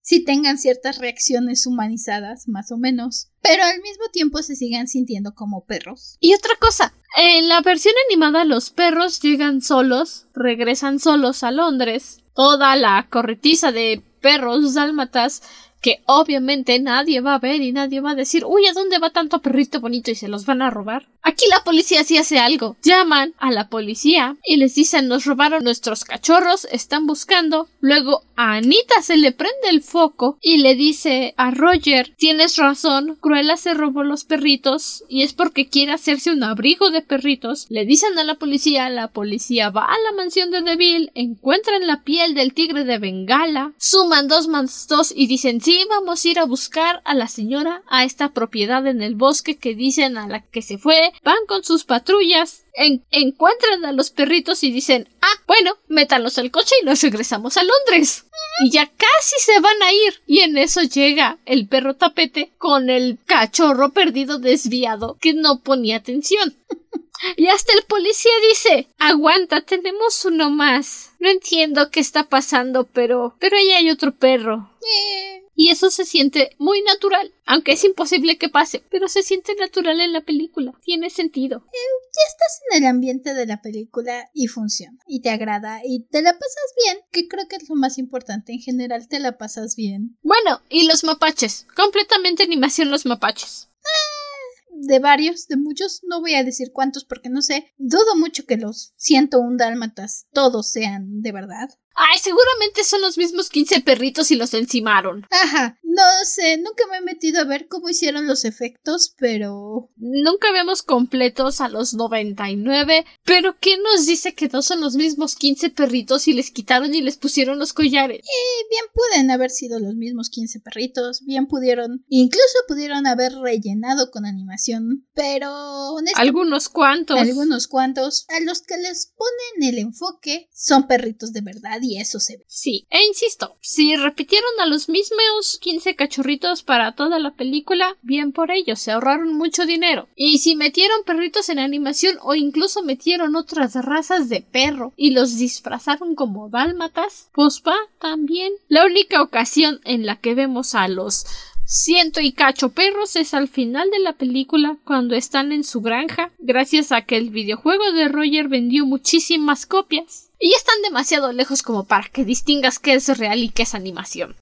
Si tengan ciertas reacciones humanizadas, más o menos, pero al mismo tiempo se sigan sintiendo como perros. Y otra cosa, en la versión animada los perros llegan solos, regresan solos a Londres. Toda la corretiza de perros dálmatas que obviamente nadie va a ver y nadie va a decir, uy, ¿a dónde va tanto perrito bonito y se los van a robar? Aquí la policía sí hace algo. Llaman a la policía y les dicen nos robaron nuestros cachorros, están buscando. Luego a Anita se le prende el foco y le dice a Roger tienes razón, Cruella se robó los perritos y es porque quiere hacerse un abrigo de perritos. Le dicen a la policía, la policía va a la mansión de Deville, encuentran la piel del tigre de Bengala, suman dos más dos y dicen sí, vamos a ir a buscar a la señora a esta propiedad en el bosque que dicen a la que se fue van con sus patrullas, encuentran a los perritos y dicen, ah, bueno, métanlos al coche y nos regresamos a Londres. Y ya casi se van a ir. Y en eso llega el perro tapete con el cachorro perdido desviado que no ponía atención. Y hasta el policía dice Aguanta, tenemos uno más. No entiendo qué está pasando, pero. pero ahí hay otro perro. Eh, y eso se siente muy natural, aunque es imposible que pase, pero se siente natural en la película. Tiene sentido. Eh, ya estás en el ambiente de la película y funciona, y te agrada, y te la pasas bien, que creo que es lo más importante. En general te la pasas bien. Bueno, y los mapaches. Completamente animación los mapaches. Ah, de varios, de muchos, no voy a decir cuántos porque no sé, dudo mucho que los 101 dálmatas todos sean de verdad. Ay, seguramente son los mismos 15 perritos y los encimaron. Ajá, no sé, nunca me he metido a ver cómo hicieron los efectos, pero... Nunca vemos completos a los 99, pero ¿qué nos dice que no son los mismos 15 perritos y les quitaron y les pusieron los collares? Eh, bien pueden haber sido los mismos 15 perritos, bien pudieron, incluso pudieron haber rellenado con animación, pero... Algunos cuantos. Algunos cuantos. A los que les ponen el enfoque son perritos de verdad y eso se ve. Sí, e insisto, si repitieron a los mismos 15 cachorritos para toda la película, bien por ellos, se ahorraron mucho dinero. Y si metieron perritos en animación o incluso metieron otras razas de perro y los disfrazaron como dálmatas, pues va también. La única ocasión en la que vemos a los ciento y cacho perros es al final de la película cuando están en su granja gracias a que el videojuego de Roger vendió muchísimas copias y están demasiado lejos como para que distingas qué es real y qué es animación.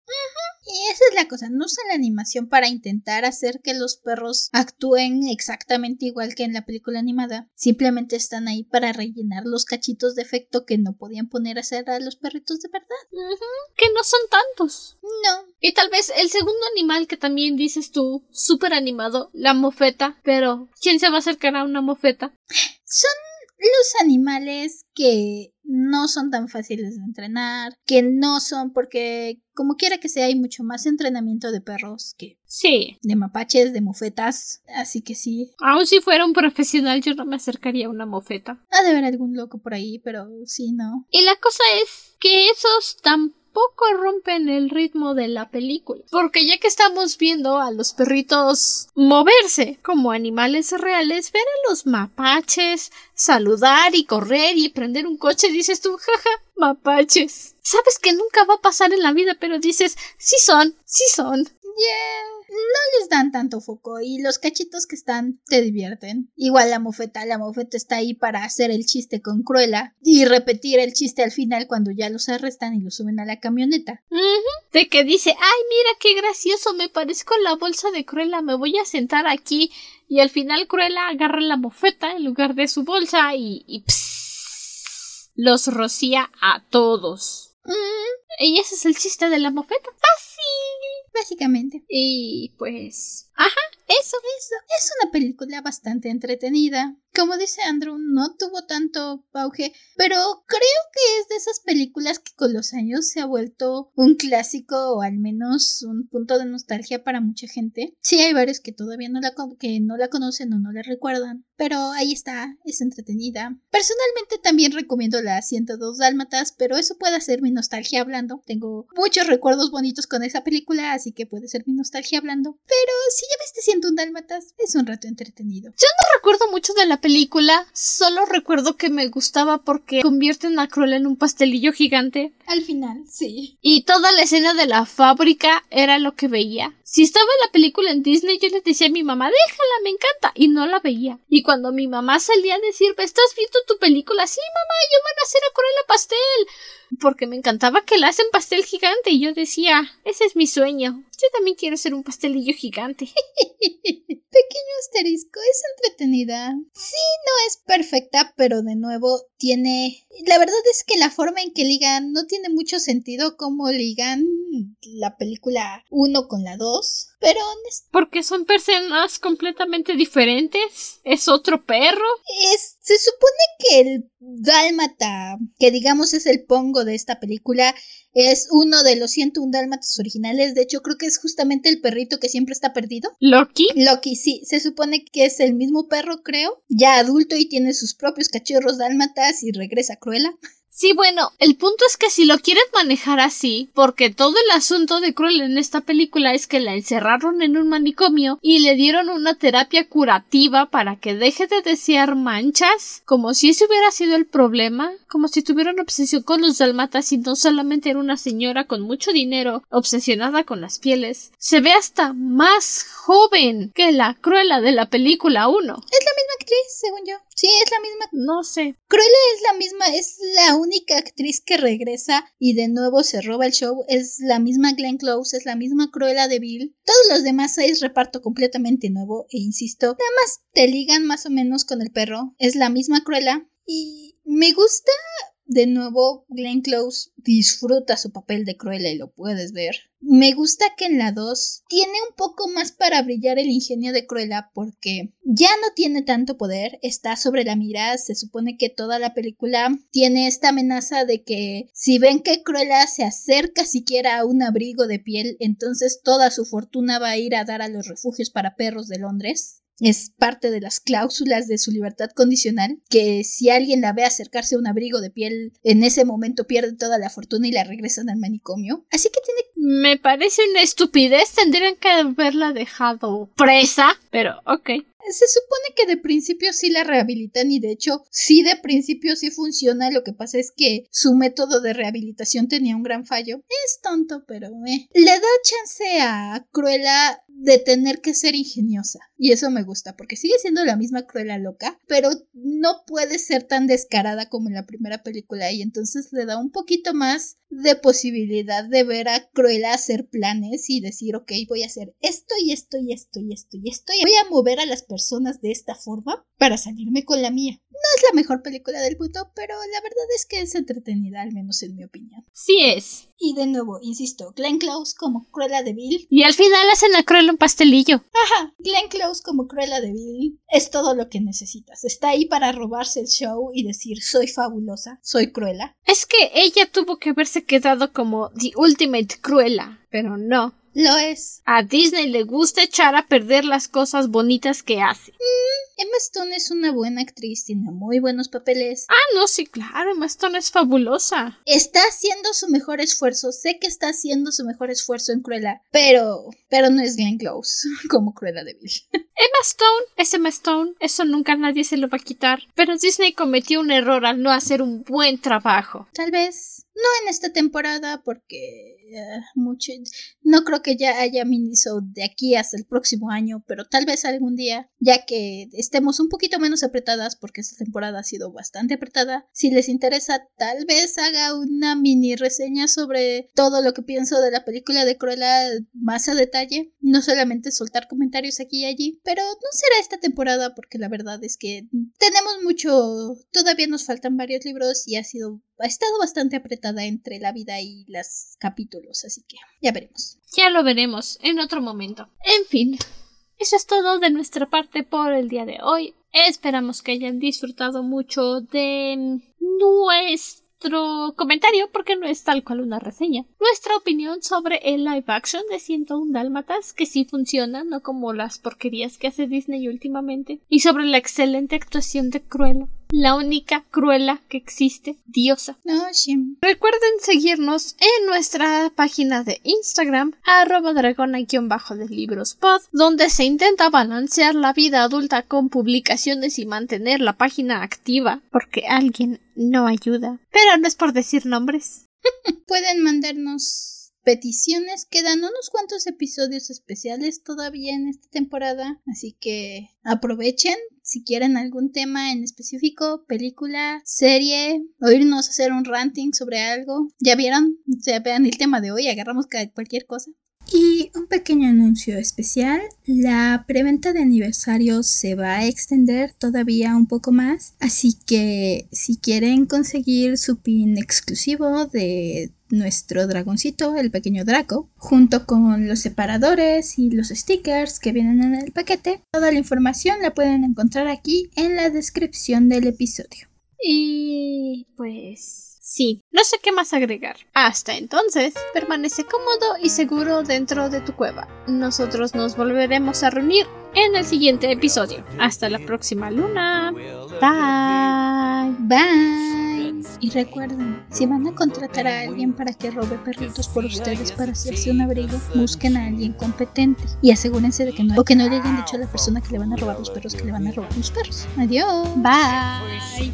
Y esa es la cosa, no usan la animación para intentar hacer que los perros actúen exactamente igual que en la película animada. Simplemente están ahí para rellenar los cachitos de efecto que no podían poner a hacer a los perritos de verdad. Que no son tantos. No. Y tal vez el segundo animal que también dices tú, súper animado, la mofeta. Pero, ¿quién se va a acercar a una mofeta? Son los animales que no son tan fáciles de entrenar, que no son porque como quiera que sea hay mucho más entrenamiento de perros que Sí. de mapaches, de mofetas, así que sí. Aun si fuera un profesional, yo no me acercaría a una mofeta. Ha de haber algún loco por ahí, pero sí, no. Y la cosa es que esos tampoco rompen el ritmo de la película. Porque ya que estamos viendo a los perritos moverse como animales reales, ver a los mapaches saludar y correr y prender un coche, dices tú, jaja, mapaches. Sabes que nunca va a pasar en la vida, pero dices, sí son, sí son. Yeah. No les dan tanto foco y los cachitos que están te divierten. Igual la mofeta, la mofeta está ahí para hacer el chiste con Cruella y repetir el chiste al final cuando ya los arrestan y los suben a la camioneta. De que dice, ay, mira qué gracioso, me parezco la bolsa de Cruella, me voy a sentar aquí. Y al final Cruella agarra la mofeta en lugar de su bolsa y, los rocía a todos. Mm, Y ese es el chiste de la mofeta. Fácil. Básicamente. Y pues... Ajá, eso. Eso es una película bastante entretenida. Como dice Andrew, no tuvo tanto auge, pero creo que es de esas películas que con los años se ha vuelto un clásico o al menos un punto de nostalgia para mucha gente. Sí, hay varios que todavía no la, que no la conocen o no la recuerdan, pero ahí está, es entretenida. Personalmente también recomiendo la 102 Dálmatas, pero eso puede ser mi nostalgia hablando. Tengo muchos recuerdos bonitos con esa película, así que puede ser mi nostalgia hablando. Pero si ya viste 101 Dálmatas, es un rato entretenido. No recuerdo mucho de la película, solo recuerdo que me gustaba porque convierten a Cruella en un pastelillo gigante Al final, sí. y toda la escena de la fábrica era lo que veía. Si estaba la película en Disney, yo le decía a mi mamá, déjala, me encanta, y no la veía. Y cuando mi mamá salía a decirme, ¿estás viendo tu película? Sí, mamá, yo van a hacer a Cruella pastel. Porque me encantaba que la hacen pastel gigante y yo decía, ese es mi sueño. Yo también quiero ser un pastelillo gigante. Pequeño asterisco, es entretenida. Sí, no es perfecta, pero de nuevo tiene... La verdad es que la forma en que ligan no tiene mucho sentido como ligan la película 1 con la 2. Pero Porque son personas completamente diferentes. Es otro perro. es, se supone que el dálmata, que digamos es el pongo de esta película, es uno de los 101 dálmatas originales. De hecho, creo que es justamente el perrito que siempre está perdido. Loki. Loki, sí, se supone que es el mismo perro, creo, ya adulto y tiene sus propios cachorros dálmatas y regresa a Cruella. Sí, bueno, el punto es que si lo quieres manejar así, porque todo el asunto de Cruella en esta película es que la encerraron en un manicomio y le dieron una terapia curativa para que deje de desear manchas, como si ese hubiera sido el problema, como si tuviera una obsesión con los dalmatas y no solamente era una señora con mucho dinero obsesionada con las pieles. Se ve hasta más joven que la Cruella de la película 1. Es la misma actriz, según yo. Sí, es la misma. No sé. Cruella es la misma, es la única actriz que regresa y de nuevo se roba el show. Es la misma Glenn Close, es la misma Cruella de Bill. Todos los demás es reparto completamente nuevo e insisto, nada más te ligan más o menos con el perro. Es la misma Cruella y me gusta de nuevo, Glenn Close disfruta su papel de Cruella y lo puedes ver. Me gusta que en la 2 tiene un poco más para brillar el ingenio de Cruella porque ya no tiene tanto poder, está sobre la mira, se supone que toda la película tiene esta amenaza de que si ven que Cruella se acerca siquiera a un abrigo de piel, entonces toda su fortuna va a ir a dar a los refugios para perros de Londres es parte de las cláusulas de su libertad condicional, que si alguien la ve acercarse a un abrigo de piel, en ese momento pierde toda la fortuna y la regresan al manicomio. Así que tiene... Me parece una estupidez, tendrían que haberla dejado presa, pero ok. Se supone que de principio sí la rehabilitan y de hecho sí de principio sí funciona, lo que pasa es que su método de rehabilitación tenía un gran fallo. Es tonto, pero eh. le da chance a Cruella de tener que ser ingeniosa y eso me gusta porque sigue siendo la misma Cruella loca, pero no puede ser tan descarada como en la primera película y entonces le da un poquito más de posibilidad de ver a Cruella hacer planes y decir, ok, voy a hacer esto y esto y esto y esto y esto y voy a mover a las personas de esta forma para salirme con la mía. No es la mejor película del mundo, pero la verdad es que es entretenida, al menos en mi opinión. Sí es. Y de nuevo, insisto, Glenn Close como Cruella de Vil. Y al final hacen a Cruella un pastelillo. Ajá, Glenn Close como Cruella de Vil es todo lo que necesitas. Está ahí para robarse el show y decir soy fabulosa, soy Cruella. Es que ella tuvo que haberse quedado como The Ultimate Cruella, pero no. Lo es. A Disney le gusta echar a perder las cosas bonitas que hace. Mm, Emma Stone es una buena actriz, tiene muy buenos papeles. Ah, no, sí, claro, Emma Stone es fabulosa. Está haciendo su mejor esfuerzo, sé que está haciendo su mejor esfuerzo en Cruella, pero pero no es Glenn Close como Cruella de Vil. Emma Stone es Emma Stone, eso nunca nadie se lo va a quitar, pero Disney cometió un error al no hacer un buen trabajo. Tal vez no en esta temporada porque uh, mucho no creo que ya haya minisode de aquí hasta el próximo año, pero tal vez algún día, ya que estemos un poquito menos apretadas porque esta temporada ha sido bastante apretada, si les interesa tal vez haga una mini reseña sobre todo lo que pienso de la película de Cruella más a detalle, no solamente soltar comentarios aquí y allí, pero no será esta temporada porque la verdad es que tenemos mucho, todavía nos faltan varios libros y ha sido ha estado bastante apretada entre la vida y los capítulos, así que ya veremos. Ya lo veremos en otro momento. En fin, eso es todo de nuestra parte por el día de hoy. Esperamos que hayan disfrutado mucho de nuestro comentario, porque no es tal cual una reseña. Nuestra opinión sobre el live action de 101 Dálmatas, que sí funciona, no como las porquerías que hace Disney últimamente. Y sobre la excelente actuación de Cruella la única cruela que existe, diosa. No, sí. Recuerden seguirnos en nuestra página de Instagram, arroba dragona-de libros pod, donde se intenta balancear la vida adulta con publicaciones y mantener la página activa, porque alguien no ayuda. Pero no es por decir nombres. Pueden mandarnos peticiones. Quedan unos cuantos episodios especiales todavía en esta temporada, así que aprovechen si quieren algún tema en específico, película, serie, oírnos hacer un ranting sobre algo. ¿Ya vieron? O sea, vean el tema de hoy, agarramos cualquier cosa. Y un pequeño anuncio especial, la preventa de aniversario se va a extender todavía un poco más, así que si quieren conseguir su pin exclusivo de nuestro dragoncito, el pequeño Draco, junto con los separadores y los stickers que vienen en el paquete. Toda la información la pueden encontrar aquí en la descripción del episodio. Y pues... Sí, no sé qué más agregar. Hasta entonces, permanece cómodo y seguro dentro de tu cueva. Nosotros nos volveremos a reunir en el siguiente episodio. Hasta la próxima luna. Bye. Bye. Y recuerden, si van a contratar a alguien para que robe perritos por ustedes para hacerse un abrigo, busquen a alguien competente y asegúrense de que no, o que no le hayan dicho a la persona que le van a robar los perros que le van a robar los perros. Adiós. Bye.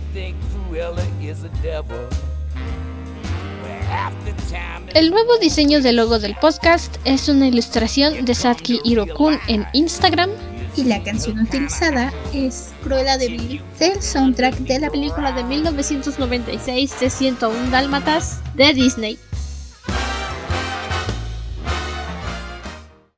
El nuevo diseño del logo del podcast es una ilustración de Satki Hirokun en Instagram y la canción utilizada es Cruella de Vil del soundtrack de la película de 1996 de 101 Dálmatas de Disney.